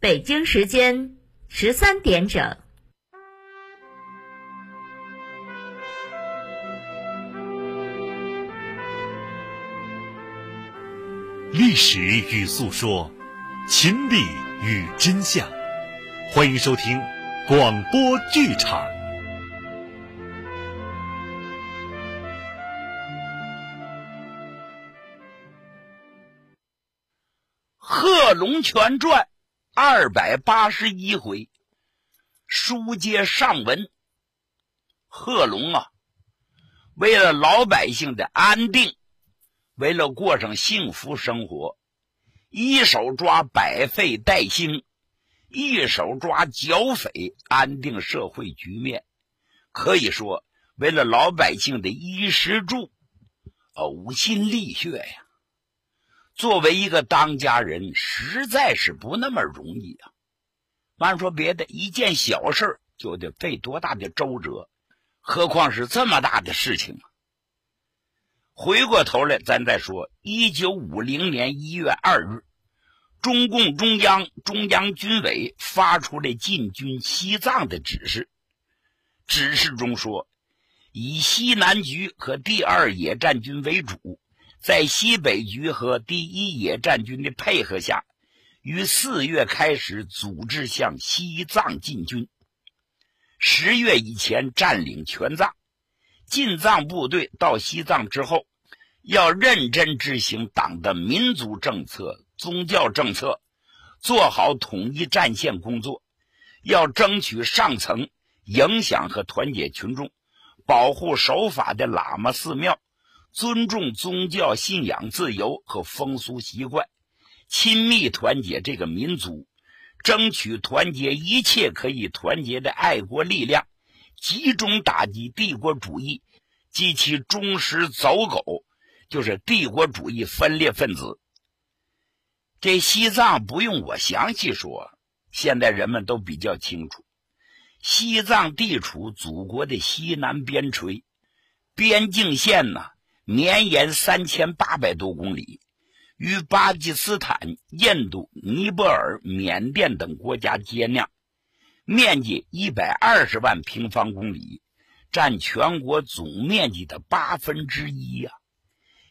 北京时间十三点整。历史与诉说，情理与真相。欢迎收听广播剧场。《龙全传》二百八十一回，书接上文。贺龙啊，为了老百姓的安定，为了过上幸福生活，一手抓百废待兴，一手抓剿匪，安定社会局面。可以说，为了老百姓的衣食住，呕心沥血呀。作为一个当家人，实在是不那么容易啊！慢说别的，一件小事就得费多大的周折，何况是这么大的事情啊！回过头来，咱再说，一九五零年一月二日，中共中央、中央军委发出了进军西藏的指示。指示中说，以西南局和第二野战军为主。在西北局和第一野战军的配合下，于四月开始组织向西藏进军。十月以前占领全藏。进藏部队到西藏之后，要认真执行党的民族政策、宗教政策，做好统一战线工作。要争取上层影响和团结群众，保护守法的喇嘛寺庙。尊重宗教信仰自由和风俗习惯，亲密团结这个民族，争取团结一切可以团结的爱国力量，集中打击帝国主义及其忠实走狗，就是帝国主义分裂分子。这西藏不用我详细说，现在人们都比较清楚。西藏地处祖国的西南边陲，边境线呢？绵延三千八百多公里，与巴基斯坦、印度、尼泊尔、缅甸等国家接壤，面积一百二十万平方公里，占全国总面积的八分之一呀，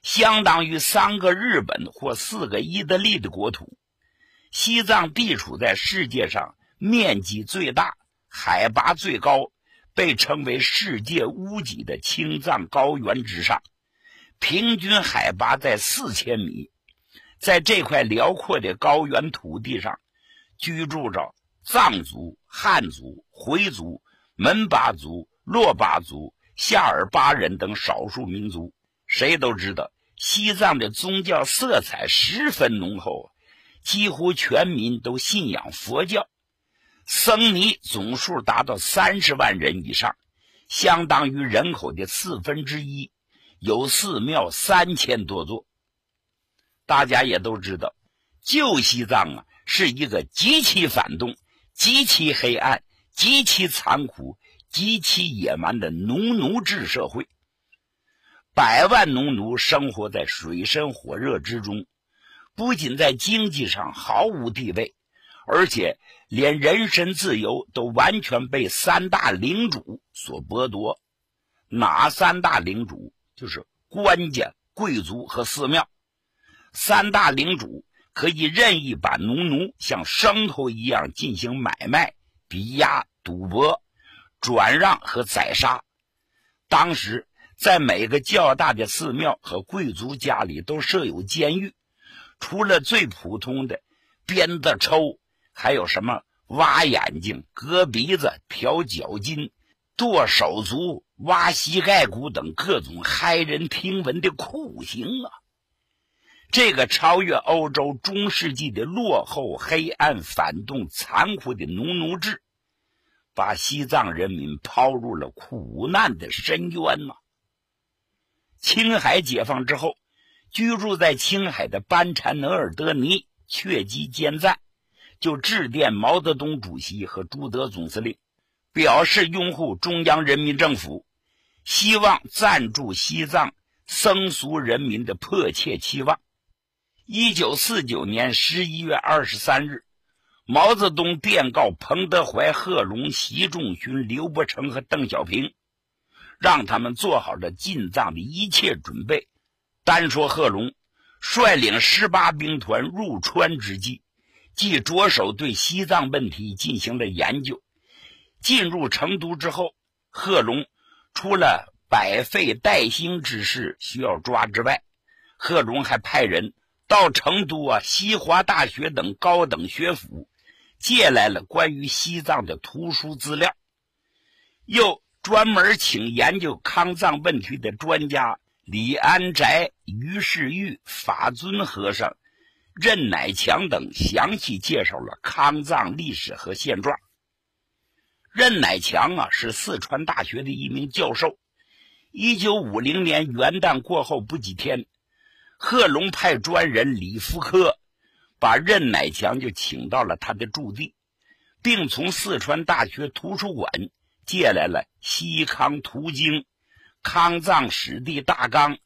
相当于三个日本或四个意大利的国土。西藏地处在世界上面积最大、海拔最高，被称为世界屋脊的青藏高原之上。平均海拔在四千米，在这块辽阔的高原土地上，居住着藏族、汉族、回族、门巴族、珞巴族、夏尔巴人等少数民族。谁都知道，西藏的宗教色彩十分浓厚，几乎全民都信仰佛教，僧尼总数达到三十万人以上，相当于人口的四分之一。有寺庙三千多座，大家也都知道，旧西藏啊是一个极其反动、极其黑暗、极其残酷、极其野蛮的农奴制社会。百万农奴生活在水深火热之中，不仅在经济上毫无地位，而且连人身自由都完全被三大领主所剥夺。哪三大领主？就是官家、贵族和寺庙三大领主可以任意把农奴像牲口一样进行买卖、抵押、赌博、转让和宰杀。当时，在每个较大的寺庙和贵族家里都设有监狱，除了最普通的鞭子抽，还有什么挖眼睛、割鼻子、挑脚筋。剁手足、挖膝盖骨等各种骇人听闻的酷刑啊！这个超越欧洲中世纪的落后、黑暗、反动、残酷的农奴制，把西藏人民抛入了苦难的深渊呐。青海解放之后，居住在青海的班禅额尔德尼却机坚赞，就致电毛泽东主席和朱德总司令。表示拥护中央人民政府，希望赞助西藏僧俗人民的迫切期望。一九四九年十一月二十三日，毛泽东电告彭德怀、贺龙、习仲勋、刘伯承和邓小平，让他们做好了进藏的一切准备。单说贺龙，率领十八兵团入川之际，即着手对西藏问题进行了研究。进入成都之后，贺龙除了百废待兴之事需要抓之外，贺龙还派人。到成都啊，西华大学等高等学府借来了关于西藏的图书资料，又专门请研究康藏问题的专家李安宅、于世玉、法尊和尚、任乃强等详细介绍了康藏历史和现状。任乃强啊，是四川大学的一名教授。一九五零年元旦过后不几天。贺龙派专人李福科把任乃强就请到了他的驻地，并从四川大学图书馆借来了《西康图经》《康藏史地大纲》《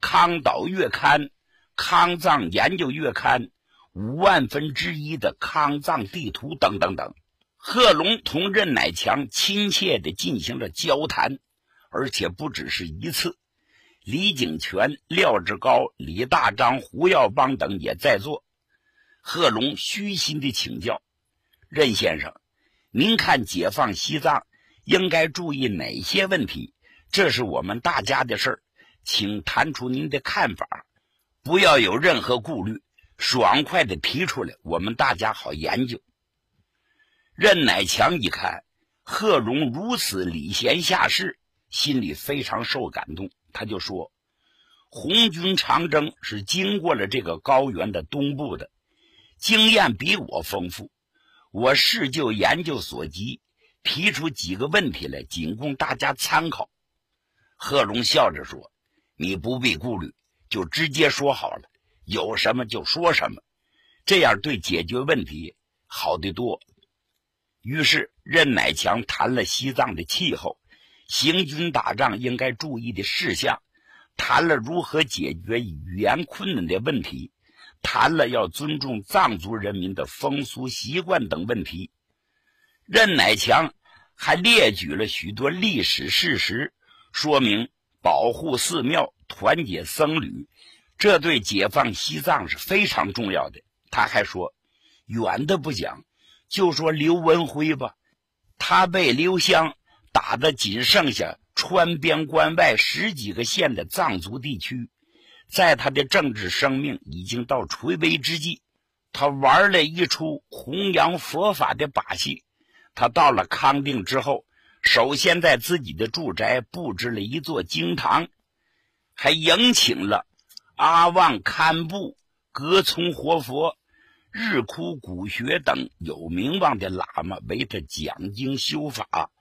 康岛月刊》《康藏研究月刊》五万分之一的康藏地图等等等。贺龙同任乃强亲切地进行了交谈，而且不只是一次。李景全、廖志高、李大章、胡耀邦等也在座。贺龙虚心地请教：“任先生，您看解放西藏应该注意哪些问题？这是我们大家的事，请谈出您的看法，不要有任何顾虑，爽快地提出来，我们大家好研究。”任乃强一看贺龙如此礼贤下士，心里非常受感动。他就说：“红军长征是经过了这个高原的东部的，经验比我丰富。我是就研究所及，提出几个问题来，仅供大家参考。”贺龙笑着说：“你不必顾虑，就直接说好了，有什么就说什么，这样对解决问题好得多。”于是任乃强谈了西藏的气候。行军打仗应该注意的事项，谈了如何解决语言困难的问题，谈了要尊重藏族人民的风俗习惯等问题。任乃强还列举了许多历史事实，说明保护寺庙、团结僧侣，这对解放西藏是非常重要的。他还说，远的不讲，就说刘文辉吧，他被刘湘。打的仅剩下川边关外十几个县的藏族地区，在他的政治生命已经到垂危之际，他玩了一出弘扬佛法的把戏。他到了康定之后，首先在自己的住宅布置了一座经堂，还迎请了阿旺堪布、格聪活佛、日枯古学等有名望的喇嘛为他讲经修法。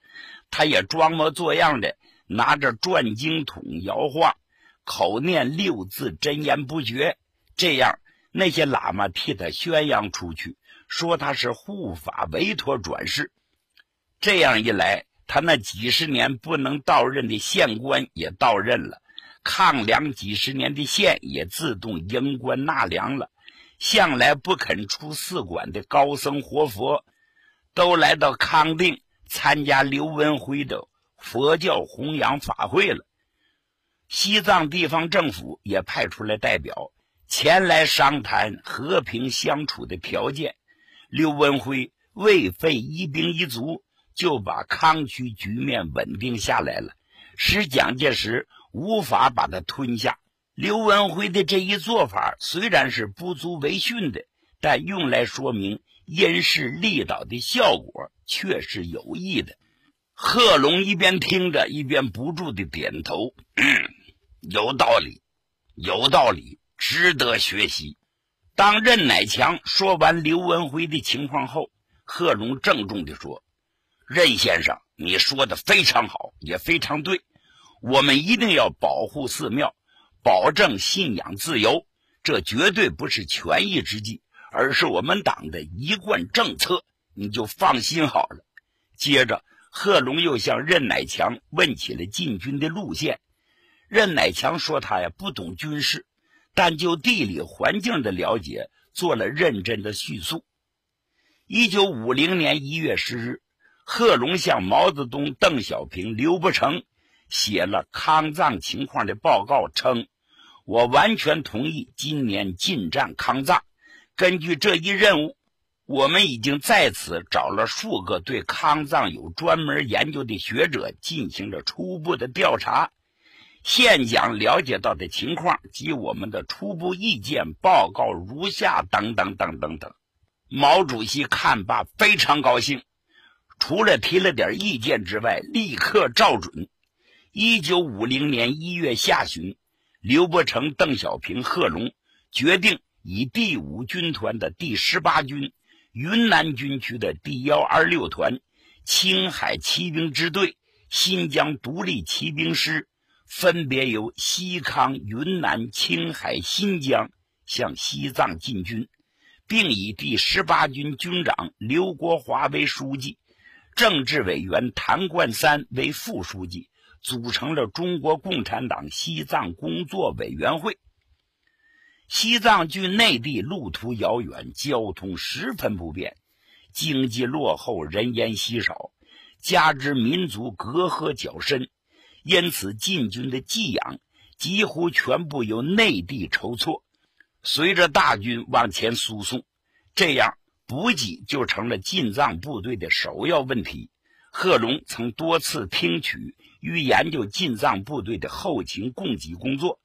他也装模作样的拿着转经筒摇晃，口念六字真言不绝。这样，那些喇嘛替他宣扬出去，说他是护法委托转世。这样一来，他那几十年不能到任的县官也到任了，抗粮几十年的县也自动迎官纳粮了。向来不肯出寺馆的高僧活佛，都来到康定。参加刘文辉的佛教弘扬法会了。西藏地方政府也派出来代表前来商谈和平相处的条件。刘文辉未费一兵一卒就把康区局面稳定下来了，使蒋介石无法把他吞下。刘文辉的这一做法虽然是不足为训的，但用来说明因势利导的效果。却是有益的。贺龙一边听着，一边不住的点头：“有道理，有道理，值得学习。”当任乃强说完刘文辉的情况后，贺龙郑重的说：“任先生，你说的非常好，也非常对。我们一定要保护寺庙，保证信仰自由。这绝对不是权宜之计，而是我们党的一贯政策。”你就放心好了。接着，贺龙又向任乃强问起了进军的路线。任乃强说他呀不懂军事，但就地理环境的了解做了认真的叙述。一九五零年一月十日，贺龙向毛泽东、邓小平、刘伯承写了抗藏情况的报告，称：“我完全同意今年进战抗藏。根据这一任务，我们已经在此找了数个对抗藏有专门研究的学者，进行了初步的调查。现将了解到的情况及我们的初步意见报告如下：等等等等等。”毛主席看罢非常高兴，除了提了点意见之外，立刻照准。一九五零年一月下旬，刘伯承、邓小平、贺龙决定以第五军团的第十八军、云南军区的第幺二六团、青海骑兵支队、新疆独立骑兵师，分别由西康、云南、青海、新疆向西藏进军。并以第十八军军长刘国华为书记，政治委员谭冠三为副书记，组成了中国共产党西藏工作委员会。西藏距内地路途遥远，交通十分不便，经济落后，人烟稀少，加之民族隔阂较深，因此进军的寄养几乎全部由内地筹措。随着大军往前输送，这样补给就成了进藏部队的首要问题。贺龙曾多次听取于研究进藏部队的后勤供给工作，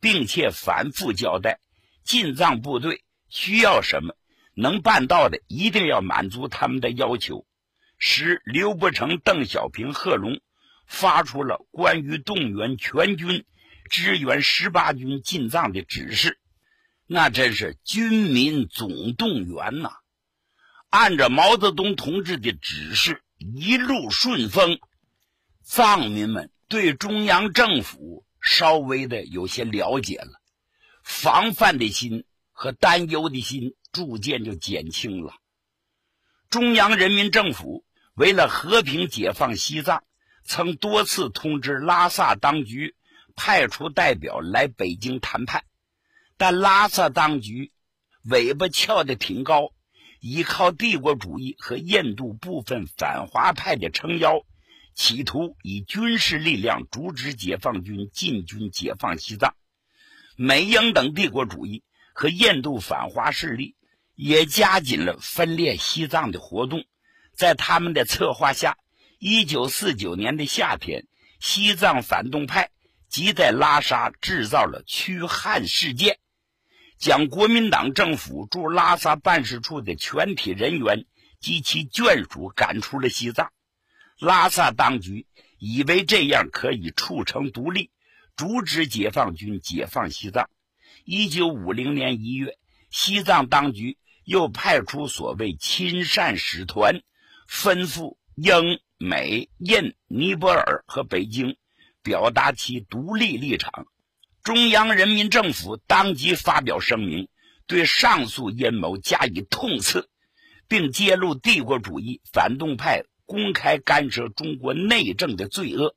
并且反复交代进藏部队需要什么，能办到的一定要满足他们的要求。使刘伯承、邓小平、贺龙发出了关于动员全军支援十八军进藏的指示。那真是军民总动员呐！按照毛泽东同志的指示，一路顺风。藏民们对中央政府稍微的有些了解了，防范的心和担忧的心逐渐就减轻了。中央人民政府为了和平解放西藏，曾多次通知拉萨当局派出代表来北京谈判。但拉萨当局尾巴翘得挺高，依靠帝国主义和印度部分反华派的撑腰，企图以军事力量阻止解放军进军解放西藏。美英等帝国主义和印度反华势力也加紧了分裂西藏的活动。在他们的策划下，一九四九年的夏天，西藏反动派即在拉萨制造了驱汉事件。将国民党政府驻拉萨办事处的全体人员及其眷属赶出了西藏。拉萨当局以为这样可以促成独立，阻止解放军解放西藏。一九五零年一月，西藏当局又派出所谓亲善使团，吩咐英、美、印、尼泊尔和北京表达其独立立场。中央人民政府当即发表声明，对上述阴谋加以痛斥，并揭露帝国主义反动派公开干涉中国内政的罪恶。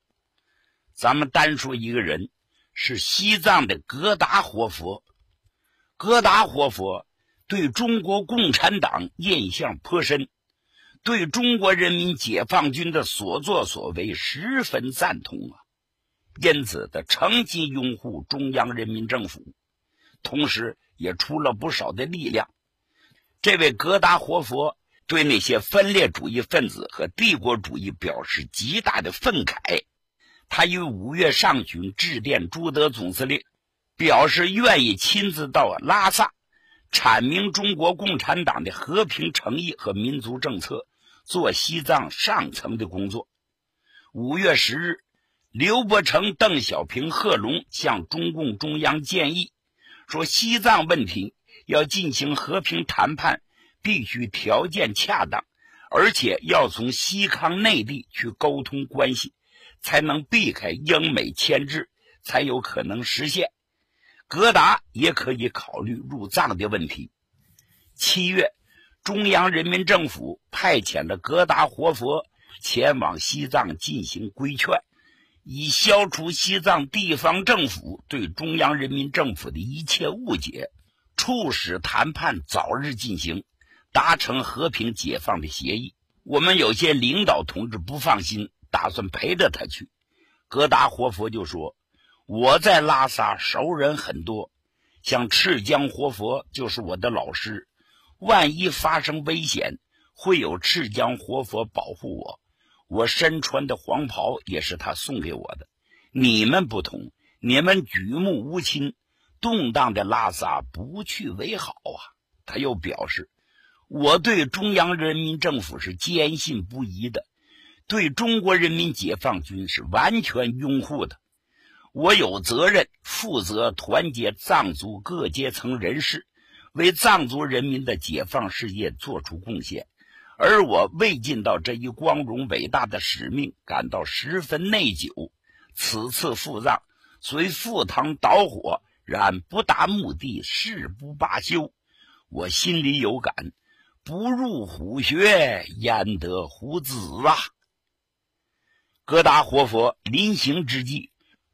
咱们单说一个人，是西藏的格达活佛。格达活佛对中国共产党印象颇深，对中国人民解放军的所作所为十分赞同啊。因此，他长期拥护中央人民政府，同时也出了不少的力量。这位格达活佛对那些分裂主义分子和帝国主义表示极大的愤慨。他于五月上旬致电朱德总司令，表示愿意亲自到拉萨，阐明中国共产党的和平诚意和民族政策，做西藏上层的工作。五月十日。刘伯承、邓小平、贺龙向中共中央建议说：“西藏问题要进行和平谈判，必须条件恰当，而且要从西康内地去沟通关系，才能避开英美牵制，才有可能实现。格达也可以考虑入藏的问题。”七月，中央人民政府派遣了格达活佛前往西藏进行规劝，以消除西藏地方政府对中央人民政府的一切误解，促使谈判早日进行，达成和平解放的协议。我们有些领导同志不放心，打算陪着他去。格达活佛就说：“我在拉萨熟人很多，像赤江活佛就是我的老师，万一发生危险，会有赤江活佛保护我。”我身穿的黄袍也是他送给我的。你们不同，你们举目无亲，动荡的拉萨不去为好啊！他又表示，我对中央人民政府是坚信不疑的，对中国人民解放军是完全拥护的。我有责任负责团结藏族各阶层人士，为藏族人民的解放事业做出贡献。而我未尽到这一光荣伟大的使命，感到十分内疚。此次赴藏虽赴汤蹈火，然不达目的誓不罢休。我心里有感，不入虎穴，焉得虎子啊！疙瘩活佛临行之际，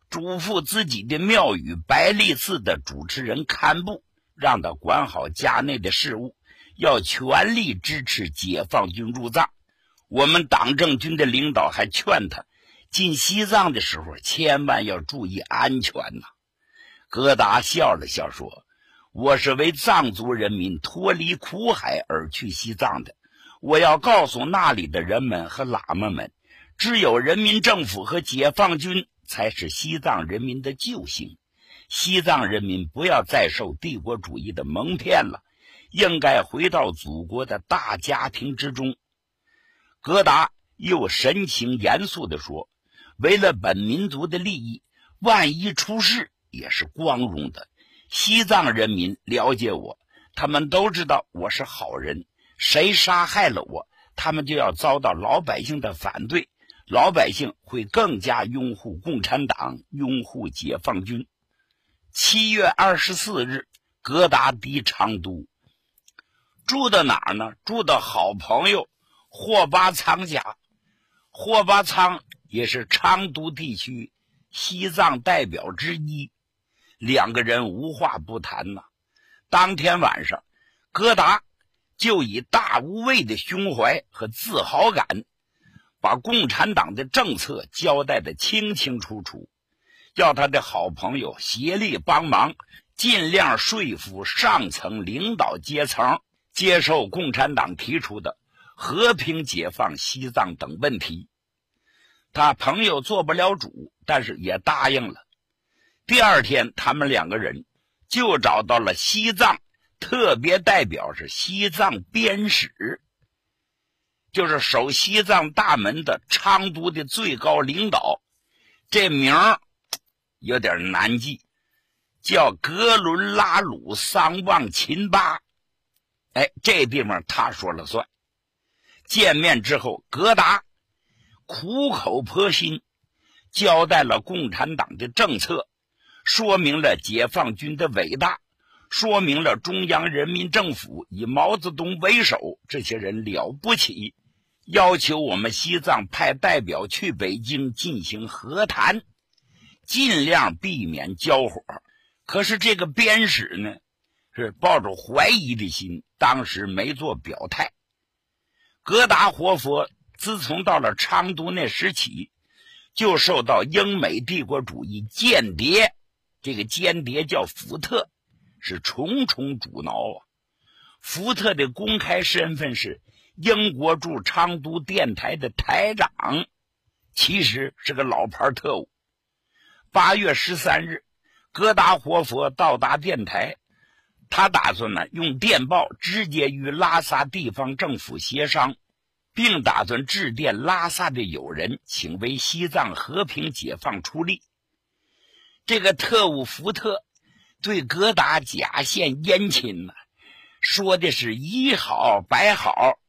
嘱咐自己的庙宇白利寺的主持人堪布，让他管好家内的事务。要全力支持解放军入藏。我们党政军的领导还劝他，进西藏的时候千万要注意安全呐。疙瘩笑了笑说：“我是为藏族人民脱离苦海而去西藏的。我要告诉那里的人们和喇嘛们，只有人民政府和解放军才是西藏人民的救星。西藏人民不要再受帝国主义的蒙骗了。”应该回到祖国的大家庭之中。格达又神情严肃地说：“为了本民族的利益，万一出事也是光荣的。西藏人民了解我，他们都知道我是好人。谁杀害了我，他们就要遭到老百姓的反对，老百姓会更加拥护共产党，拥护解放军。”七月二十四日，格达迪昌都。住到哪儿呢？住到好朋友霍巴仓家。霍巴仓也是昌都地区西藏代表之一，两个人无话不谈呐。当天晚上，戈达就以大无畏的胸怀和自豪感，把共产党的政策交代的清清楚楚，要他的好朋友协力帮忙，尽量说服上层领导阶层。接受共产党提出的和平解放西藏等问题，他朋友做不了主，但是也答应了。第二天，他们两个人就找到了西藏特别代表，是西藏边使，就是守西藏大门的昌都的最高领导。这名儿有点难记，叫格伦拉鲁桑旺秦巴。哎，这地方他说了算。见面之后，格达苦口婆心交代了共产党的政策，说明了解放军的伟大，说明了中央人民政府以毛泽东为首，这些人了不起，要求我们西藏派代表去北京进行和谈，尽量避免交火。可是这个边使呢？是抱着怀疑的心，当时没做表态。格达活佛自从到了昌都那时起，就受到英美帝国主义间谍，这个间谍叫福特，是重重阻挠啊。福特的公开身份是英国驻昌都电台的台长，其实是个老牌特务。八月十三日，格达活佛到达电台。他打算呢，用电报直接与拉萨地方政府协商，并打算致电拉萨的友人，请为西藏和平解放出力。这个特务福特对格达假献殷勤呢，说的是一好百好，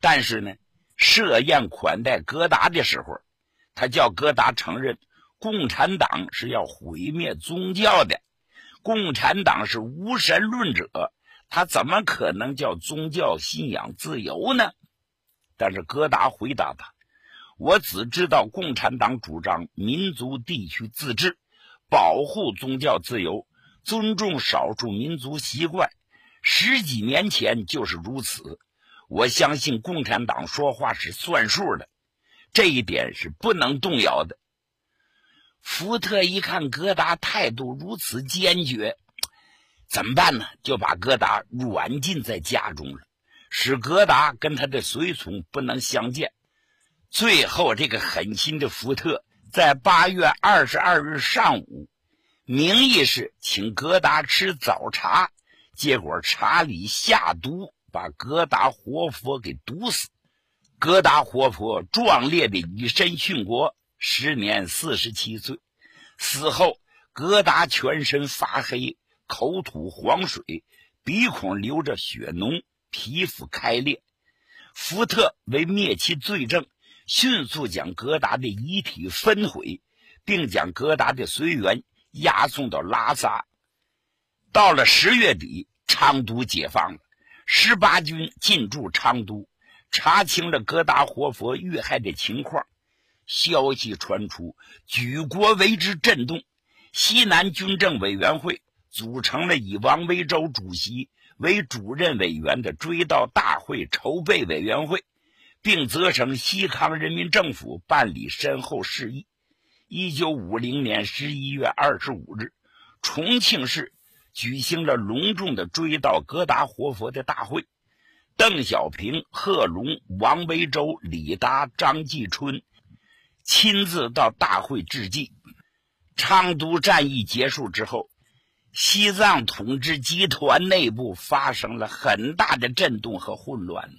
但是呢，设宴款待格达的时候，他叫格达承认共产党是要毁灭宗教的。共产党是无神论者，他怎么可能叫宗教信仰自由呢？但是戈达回答他：“我只知道共产党主张民族地区自治，保护宗教自由，尊重少数民族习惯。十几年前就是如此。我相信共产党说话是算数的，这一点是不能动摇的。福特一看戈达态度如此坚决，怎么办呢？就把戈达软禁在家中了，使戈达跟他的随从不能相见。最后，这个狠心的福特在八月二十二日上午，名义是请戈达吃早茶，结果茶里下毒，把戈达活佛给毒死。戈达活佛壮烈的以身殉国，时年四十七岁。死后，戈达全身发黑，口吐黄水，鼻孔流着血脓，皮肤开裂。福特为灭其罪证。迅速将戈达的遗体焚毁，并将戈达的随员押送到拉萨。到了十月底，昌都解放了，十八军进驻昌都，查清了戈达活佛遇害的情况。消息传出，举国为之震动。西南军政委员会组成了以王维洲主席为主任委员的追悼大会筹备委员会。并责成西康人民政府办理身后事宜。一九五零年十一月二十五日，重庆市举行了隆重的追悼戈达活佛的大会。邓小平、贺龙、王维洲、李达、张继春亲自到大会致祭。昌都战役结束之后，西藏统治集团内部发生了很大的震动和混乱。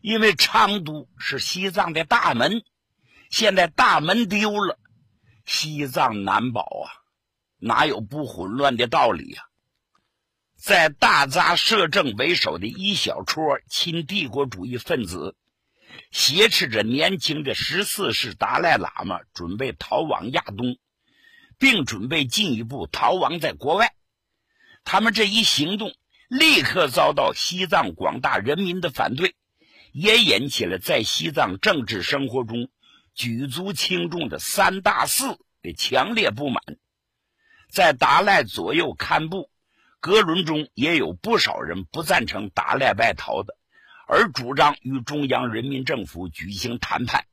因为昌都是西藏的大门，现在大门丢了，西藏难保啊！哪有不混乱的道理呀？在大扎摄政为首的一小撮亲帝国主义分子，挟持着年轻的十四世达赖喇嘛，准备逃往亚东，并准备进一步逃亡在国外。他们这一行动，立刻遭到西藏广大人民的反对。也引起了在西藏政治生活中举足轻重的三大寺的强烈不满，在达赖左右堪布、格伦中也有不少人不赞成达赖外逃的，而主张与中央人民政府举行谈判。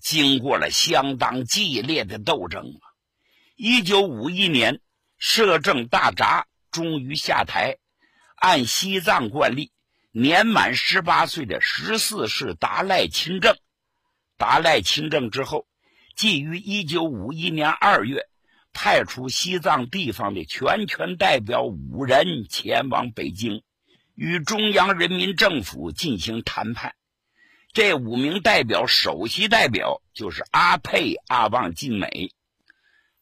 经过了相当激烈的斗争啊，一九五一年，摄政大札终于下台，按西藏惯例。年满十八岁的十四世达赖亲政，达赖亲政之后，即于一九五一年二月，派出西藏地方的全权代表五人前往北京，与中央人民政府进行谈判。这五名代表首席代表就是阿沛、阿旺晋美，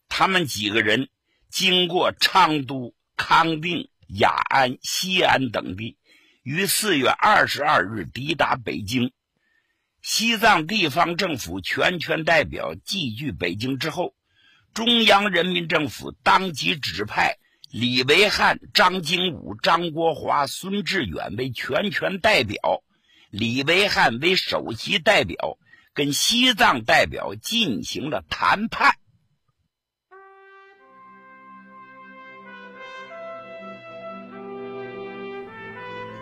他们几个人经过昌都、康定、雅安、西安等地。于四月二十二日抵达北京，西藏地方政府全权代表寄居北京之后，中央人民政府当即指派李维汉、张经武、张国华、孙志远为全权代表，李维汉为首席代表，跟西藏代表进行了谈判。